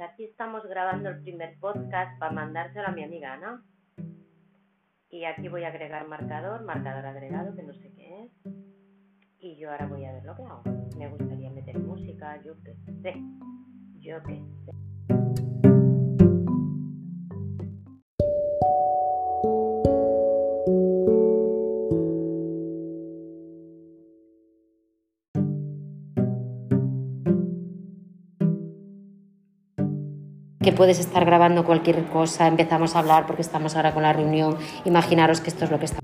aquí estamos grabando el primer podcast para mandárselo a mi amiga Ana. Y aquí voy a agregar marcador, marcador agregado, que no sé qué es. Y yo ahora voy a ver lo que hago. Me gustaría meter música, yo qué sé. Yo qué sé. Que puedes estar grabando cualquier cosa, empezamos a hablar porque estamos ahora con la reunión, imaginaros que esto es lo que está